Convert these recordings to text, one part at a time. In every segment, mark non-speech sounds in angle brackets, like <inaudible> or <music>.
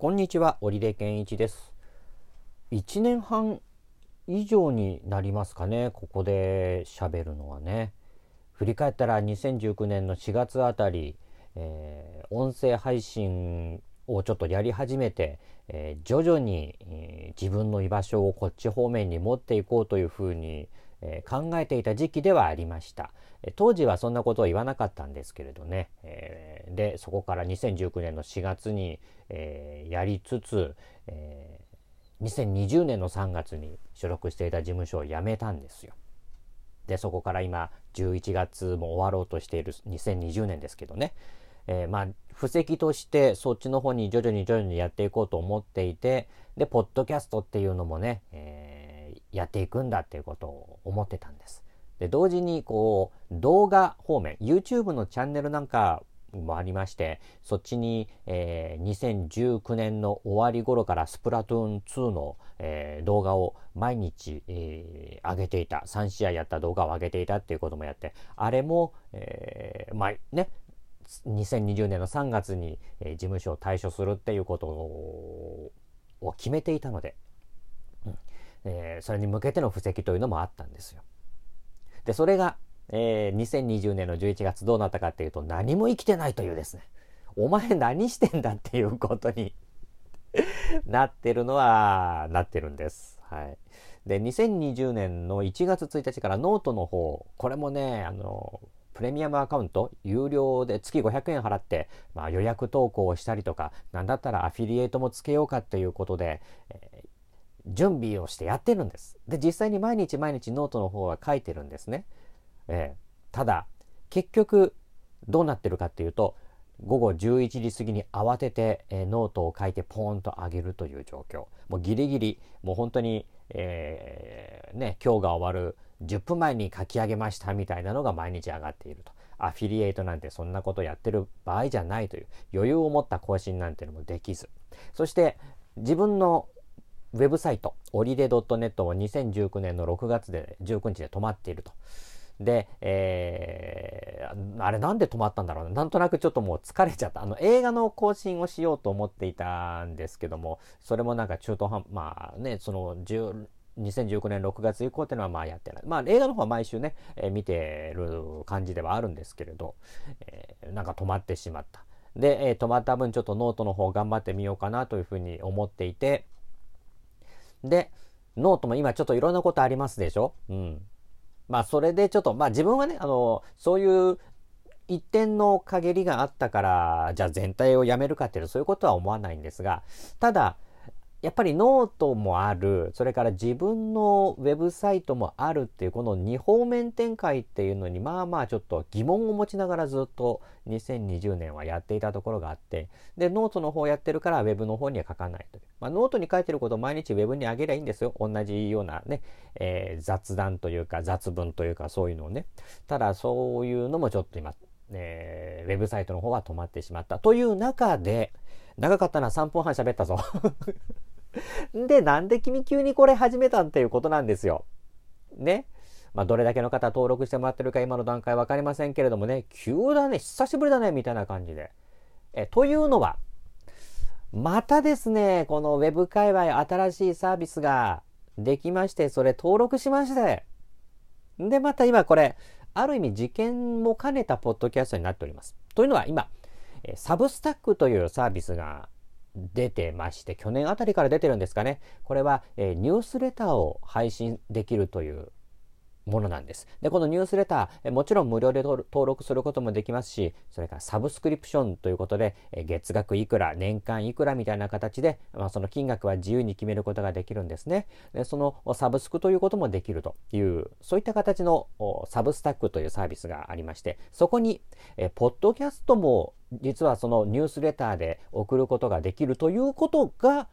こんにちは、織出健一です。1年半以上になりますかね、ここで喋るのはね。振り返ったら2019年の4月あたり、えー、音声配信をちょっとやり始めて、えー、徐々に、えー、自分の居場所をこっち方面に持っていこうというふうに、考えていた時期ではありました。当時はそんなことを言わなかったんですけれどね。で、そこから2019年の4月に、やりつつ、え2020年の3月に所属していた事務所を辞めたんですよ。で、そこから今11月も終わろうとしている2020年ですけどね。えー、まあ、布石としてそっちの方に徐々に徐々にやっていこうと思っていて、で、ポッドキャストっていうのもね、えー、やっていくんだっていうことを思ってたんです。で、同時にこう、動画方面、YouTube のチャンネルなんかもありまして、そっちに、えー、2019年の終わり頃からスプラトゥーン2の、えー、動画を毎日、えー、上げていた、3試合やった動画を上げていたっていうこともやって、あれも、えー、まあね、2020年の3月に、え、事務所を退所するっていうことを決めていたので、うえー、それに向けての布石というのもあったんですよ。で、それが、えー、2020年の11月どうなったかっていうと何も生きてないというですね、お前何してんだっていうことに <laughs> なってるのは、なってるんです。はい。で、2020年の1月1日からノートの方、これもね、あの、プレミアムアカウント、有料で月500円払って、まあ、予約投稿をしたりとか、なんだったらアフィリエイトもつけようかっていうことで、えー、準備をしてやってるんです。で、実際に毎日毎日ノートの方は書いてるんですね。えー、ただ、結局、どうなってるかっていうと、午後11時過ぎに慌てて、えー、ノートを書いてポーンと上げるという状況。もうギリギリ、もう本当に、えー、ね、今日が終わる10分前に書き上げましたみたいなのが毎日上がっていると。アフィリエイトなんてそんなことやってる場合じゃないという余裕を持った更新なんてのもできず。そして自分のウェブサイト、オリデ .net も2019年の6月で19日で止まっていると。で、えー、あれなんで止まったんだろうな。なんとなくちょっともう疲れちゃった。あの、映画の更新をしようと思っていたんですけども、それもなんか中途半、まあね、その、2019年6月以降っていうのはまあやってない。まあ映画の方は毎週ね、えー、見てる感じではあるんですけれど、えー、なんか止まってしまった。で、えー、止まった分ちょっとノートの方頑張ってみようかなというふうに思っていて、で、ノートも今ちょっといろんなことありますでしょ？うん。まあそれでちょっと、まあ自分はね、あの、そういう一点の陰りがあったから、じゃあ全体をやめるかっていうとそういうことは思わないんですが、ただ、やっぱりノートもある、それから自分のウェブサイトもあるっていう、この2方面展開っていうのに、まあまあちょっと疑問を持ちながらずっと2020年はやっていたところがあって、で、ノートの方やってるからウェブの方には書かないという。まあ、ノートに書いてることを毎日ウェブに上げりゃいいんですよ。同じようなね、えー、雑談というか雑文というかそういうのをね。ただそういうのもちょっと今、えー、ウェブサイトの方は止まってしまったという中で、長かったな、3分半喋ったぞ <laughs> で、なんで君急にこれ始めたんっていうことなんですよ。ね。まあ、どれだけの方登録してもらってるか今の段階わかりませんけれどもね、急だね、久しぶりだね、みたいな感じで。え、というのは、またですね、この Web 界隈新しいサービスができまして、それ登録しまして。で、また今これ、ある意味事件も兼ねたポッドキャストになっております。というのは今、サブスタックというサービスが出てまして、去年あたりから出てるんですかね。これは、えー、ニュースレターを配信できるというものなんです。で、このニュースレター、もちろん無料で登録することもできますし、それからサブスクリプションということで、月額いくら、年間いくらみたいな形で、まあ、その金額は自由に決めることができるんですね。で、そのサブスクということもできるという、そういった形のサブスタックというサービスがありまして、そこに、えポッドキャストも実はそのニュースレターで送ることができるということが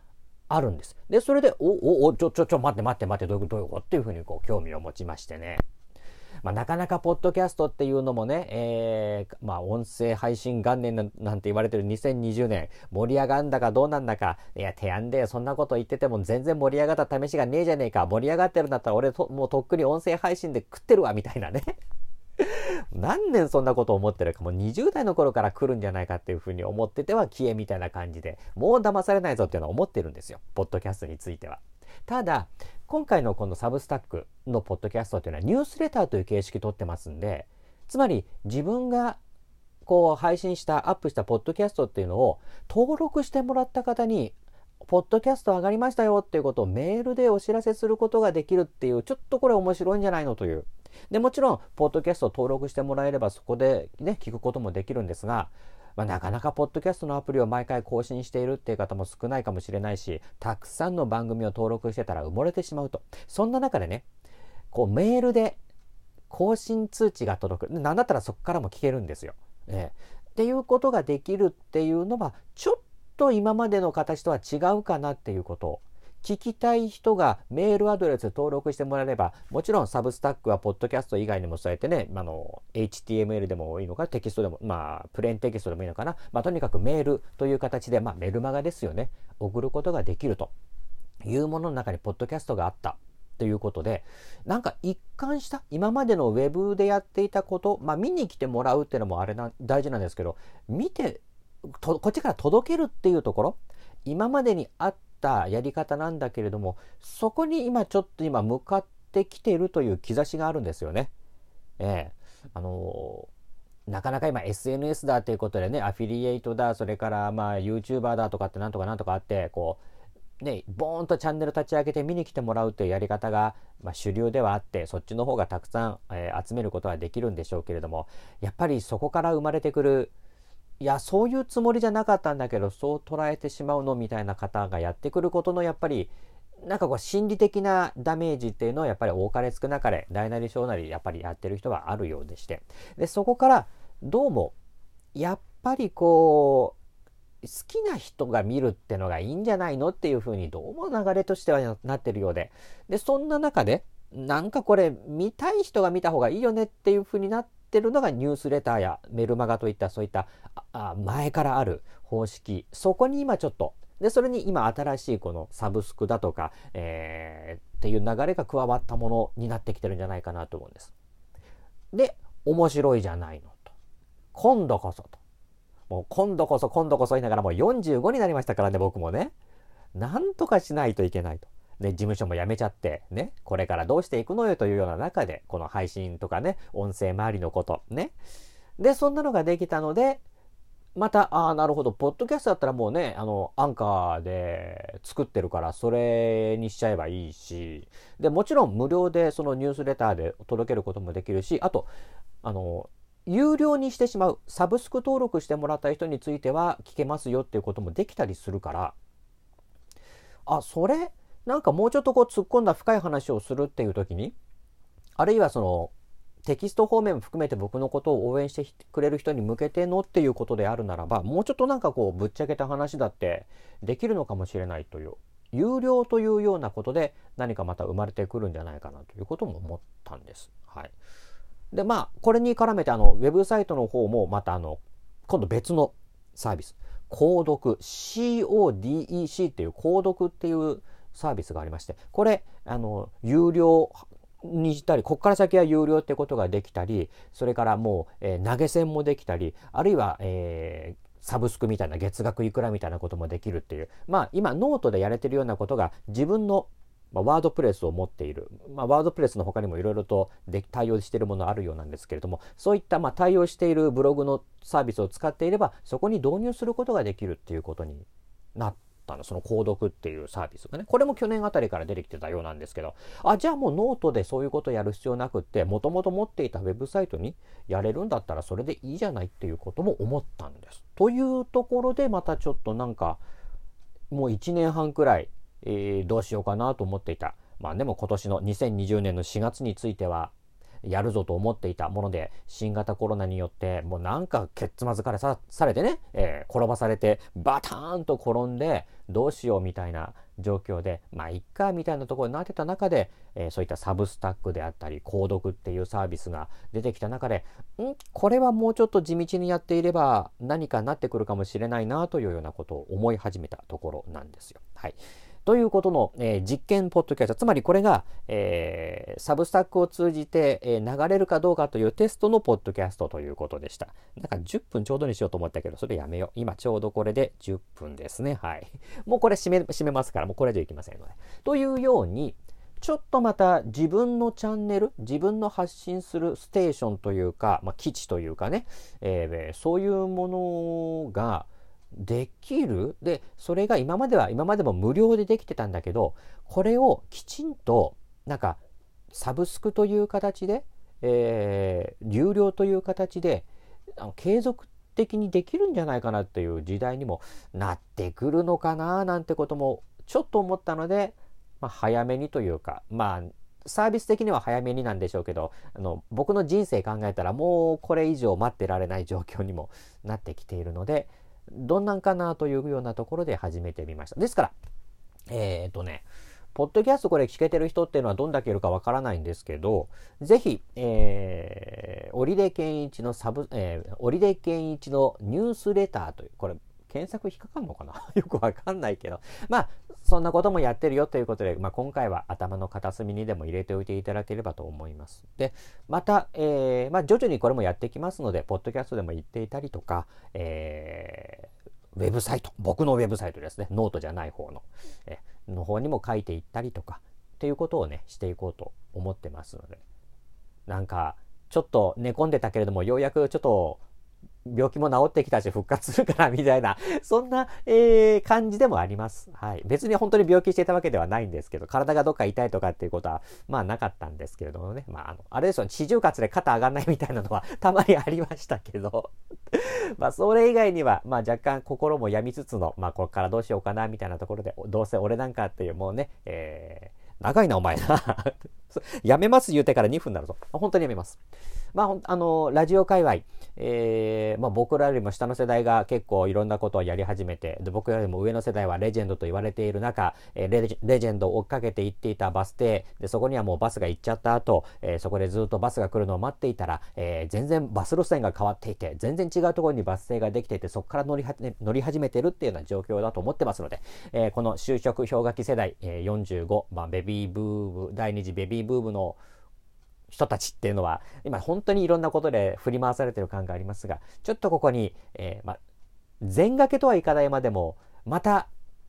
あるんです。で、それで、お、お、お、ちょ、ちょ、ちょ、待って待って待って、どういう、ことっていうふうにこう興味を持ちましてね。まあ、なかなかポッドキャストっていうのもね、えー、まあ、音声配信元年なんて言われてる2020年、盛り上がんだかどうなんだか、いや、手案でそんなこと言ってても全然盛り上がった試しがねえじゃねえか、盛り上がってるんだったら俺と、もうとっくに音声配信で食ってるわ、みたいなね。何年そんなこと思ってるかもう20代の頃から来るんじゃないかっていうふうに思ってては消えみたいな感じでもう騙されないぞっていうのは思ってるんですよポッドキャストについては。ただ今回のこのサブスタックのポッドキャストっていうのはニュースレターという形式取ってますんでつまり自分がこう配信したアップしたポッドキャストっていうのを登録してもらった方にポッドキャスト上がりましたよっていうことをメールでお知らせすることができるっていう、ちょっとこれ面白いんじゃないのという。で、もちろん、ポッドキャストを登録してもらえればそこでね、聞くこともできるんですが、まあ、なかなかポッドキャストのアプリを毎回更新しているっていう方も少ないかもしれないし、たくさんの番組を登録してたら埋もれてしまうと。そんな中でね、こうメールで更新通知が届く。なんだったらそこからも聞けるんですよ。えー、っていうことができるっていうのは、ちょっと今までの形とは違うかなっていうこと聞きたい人がメールアドレス登録してもらえれば、もちろんサブスタックはポッドキャスト以外にもそうやってね、あの、HTML でもいいのかな、テキストでも、まあ、プレーンテキストでもいいのかな。まあ、とにかくメールという形で、まあ、メルマガですよね。送ることができるというものの中にポッドキャストがあった。ということで、なんか一貫した、今までのウェブでやっていたこと、まあ見に来てもらうっていうのもあれな、大事なんですけど、見てこっちから届けるっていうところ今までにあったやり方なんだけれどもそこに今ちょっと今向かってきているという兆しがあるんですよね。ええあのー、なかなか今 SNS だということでねアフィリエイトだそれからまあ YouTuber だとかってなんとかなんとかあってこうねボーンとチャンネル立ち上げて見に来てもらうというやり方が、まあ、主流ではあってそっちの方がたくさん、えー、集めることはできるんでしょうけれどもやっぱりそこから生まれてくるいや、そういうつもりじゃなかったんだけど、そう捉えてしまうのみたいな方がやってくることの、やっぱり、なんかこう、心理的なダメージっていうのは、やっぱり多かれ少なかれ、大なり小なり、やっぱりやってる人はあるようでして。で、そこから、どうも、やっぱりこう、好きな人が見るってのがいいんじゃないのっていうふうに、どうも流れとしてはなってるようで。で、そんな中で、なんかこれ、見たい人が見た方がいいよねっていうふうになっってるのがニュースレターやメルマガといったそういったあ前からある方式。そこに今ちょっと。でそれに今新しいこのサブスクだとか、えー、っていう流れが加わったものになってきてるんじゃないかなと思うんです。で面白いじゃないのと。今度こそと。もう今度こそ今度こそ言いながらもう45になりましたからね僕もね。なんとかしないといけないと。で、事務所も辞めちゃって、ね、これからどうしていくのよというような中で、この配信とかね、音声周りのこと、ね。で、そんなのができたので、また、ああ、なるほど、ポッドキャストだったらもうね、あの、アンカーで作ってるから、それにしちゃえばいいし、で、もちろん無料でそのニュースレターで届けることもできるし、あと、あの、有料にしてしまう、サブスク登録してもらった人については聞けますよっていうこともできたりするから、あ、それ、なんかもうちょっとこう突っ込んだ深い話をするっていう時に、あるいはその、テキスト方面も含めて僕のことを応援してくれる人に向けてのっていうことであるならば、もうちょっとなんかこう、ぶっちゃけた話だってできるのかもしれないという、有料というようなことで何かまた生まれてくるんじゃないかなということも思ったんです。はい。で、まあ、これに絡めてあの、ウェブサイトの方もまたあの、今度別のサービス、購読、CODEC っていう購読っていうサービスがありまして、これ、あの、有料にしたり、ここから先は有料ってことができたり、それからもう、えー、投げ銭もできたり、あるいは、えー、サブスクみたいな月額いくらみたいなこともできるっていう、まあ今ノートでやれてるようなことが自分のま、 WordPress を持っている、まあ、 WordPress の他にもいろいろとで対応しているものあるようなんですけれどもそういったまあ対応しているブログのサービスを使っていればそこに導入することができるっていうことになっったの、その codoc っていうサービスがね。これも去年あたりから出てきてたようなんですけど、あ、じゃあもうノートでそういうことやる必要なくって、もともと持っていたウェブサイトにやれるんだったらそれでいいじゃないっていうことも思ったんです。というところでまたちょっとなんか、もう1年半くらい、えー、どうしようかなと思っていた。まあでも今年の2020年の4月については、やるぞと思っていたもので、新型コロナによって、もうなんかけっつまずかれされてね、えー、転ばされて、バターンと転んで、どうしようみたいな状況で、まあ、いっかみたいなところになってた中で、えー、そういったサブスタックであったり、購読っていうサービスが出てきた中で、ん？これはもうちょっと地道にやっていれば何かなってくるかもしれないなというようなことを思い始めたところなんですよ。はい。ということの、えー、実験ポッドキャスト、つまりこれが、えー、サブスタックを通じて、えー、流れるかどうかというテストのポッドキャストということでした。だか10分ちょうどにしようと思ったけど、それやめよう。今ちょうどこれで10分ですね。はい。<laughs> もうこれ締め、締めますから、もうこれ以上いきませんので。というように、ちょっとまた自分のチャンネル、自分の発信するステーションというか、まあ、基地というかね、えー、そういうものができる？で、それが今までは、今までも無料でできてたんだけど、これをきちんと、なんか、サブスクという形で、えー、有料という形で、継続的にできるんじゃないかなっていう時代にもなってくるのかななんてこともちょっと思ったので、まあ、早めにというか、まあ、サービス的には早めになんでしょうけど、あの、僕の人生考えたらもうこれ以上待ってられない状況にもなってきているので、どんなんかなというようなところで始めてみました。ですから、えー、っとね、ポッドキャストこれ聞けてる人っていうのはどんだけいるかわからないんですけど、ぜひ、えー、織出健一のサブ、えー、織出健一のニュースレターという、これ、検索引っかかんのかな？<laughs> よくわかんないけど。まあ、そんなこともやってるよということで、まあ、今回は頭の片隅にでも入れておいていただければと思います。で、また、えー、まあ、徐々にこれもやってきますので、ポッドキャストでも言っていたりとか、えー、ウェブサイト、僕のウェブサイトですね、ノートじゃない方の、えの方にも書いていったりとか、っていうことをね、していこうと思ってますので、なんか、ちょっと寝込んでたけれども、ようやくちょっと病気も治ってきたし復活するからみたいな、<laughs> そんな、えー、感じでもあります。はい。別に本当に病気していたわけではないんですけど、体がどっか痛いとかっていうことは、まあなかったんですけれどもね。まあ、あの、あれですよ、四十活で肩上がんないみたいなのは <laughs> たまにありましたけど、<laughs> まあそれ以外には、まあ若干心も病みつつの、まあこれからどうしようかなみたいなところで、どうせ俺なんかっていうもうね、えー、長いなお前な。やめます言うてから2分になるぞ。本当にやめます。まあ、あの、ラジオ界隈、えー、まあ、僕らよりも下の世代が結構いろんなことをやり始めて、で僕よりも上の世代はレジェンドと言われている中、えー、レジレジェンドを追っかけて行っていたバス停、でそこにはもうバスが行っちゃった後、えー、そこでずっとバスが来るのを待っていたら、えー、全然バス路線が変わっていて、全然違うところにバス停ができていて、そこから乗りは、ね、乗り始めてるっていうような状況だと思ってますので、えー、この就職氷河期世代、えー、45、まあ、ベビーブーム、第二次ベビーーブームの人たちっていうのは、今本当にいろんなことで振り回されてる感がありますが、ちょっとここに、えー、ま、全掛けとはいかないまでも、また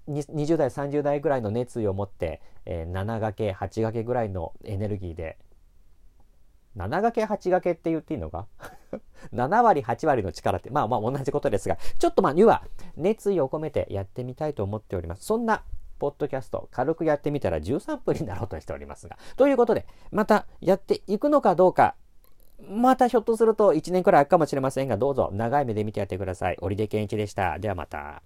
20代、30代ぐらいの熱意を持って、えー、7掛け、8掛けぐらいのエネルギーで、7掛け、8掛けって言っていいのか ?7 割、<laughs> 8割の力って、まあまあ同じことですが、ちょっとまあ、には熱意を込めてやってみたいと思っております。そんなポッドキャスト、軽くやってみたら13分になろうとしておりますが。ということで、またやっていくのかどうか、またひょっとすると1年くらい空くかもしれませんが、どうぞ長い目で見てやってください。織出健一でした。ではまた。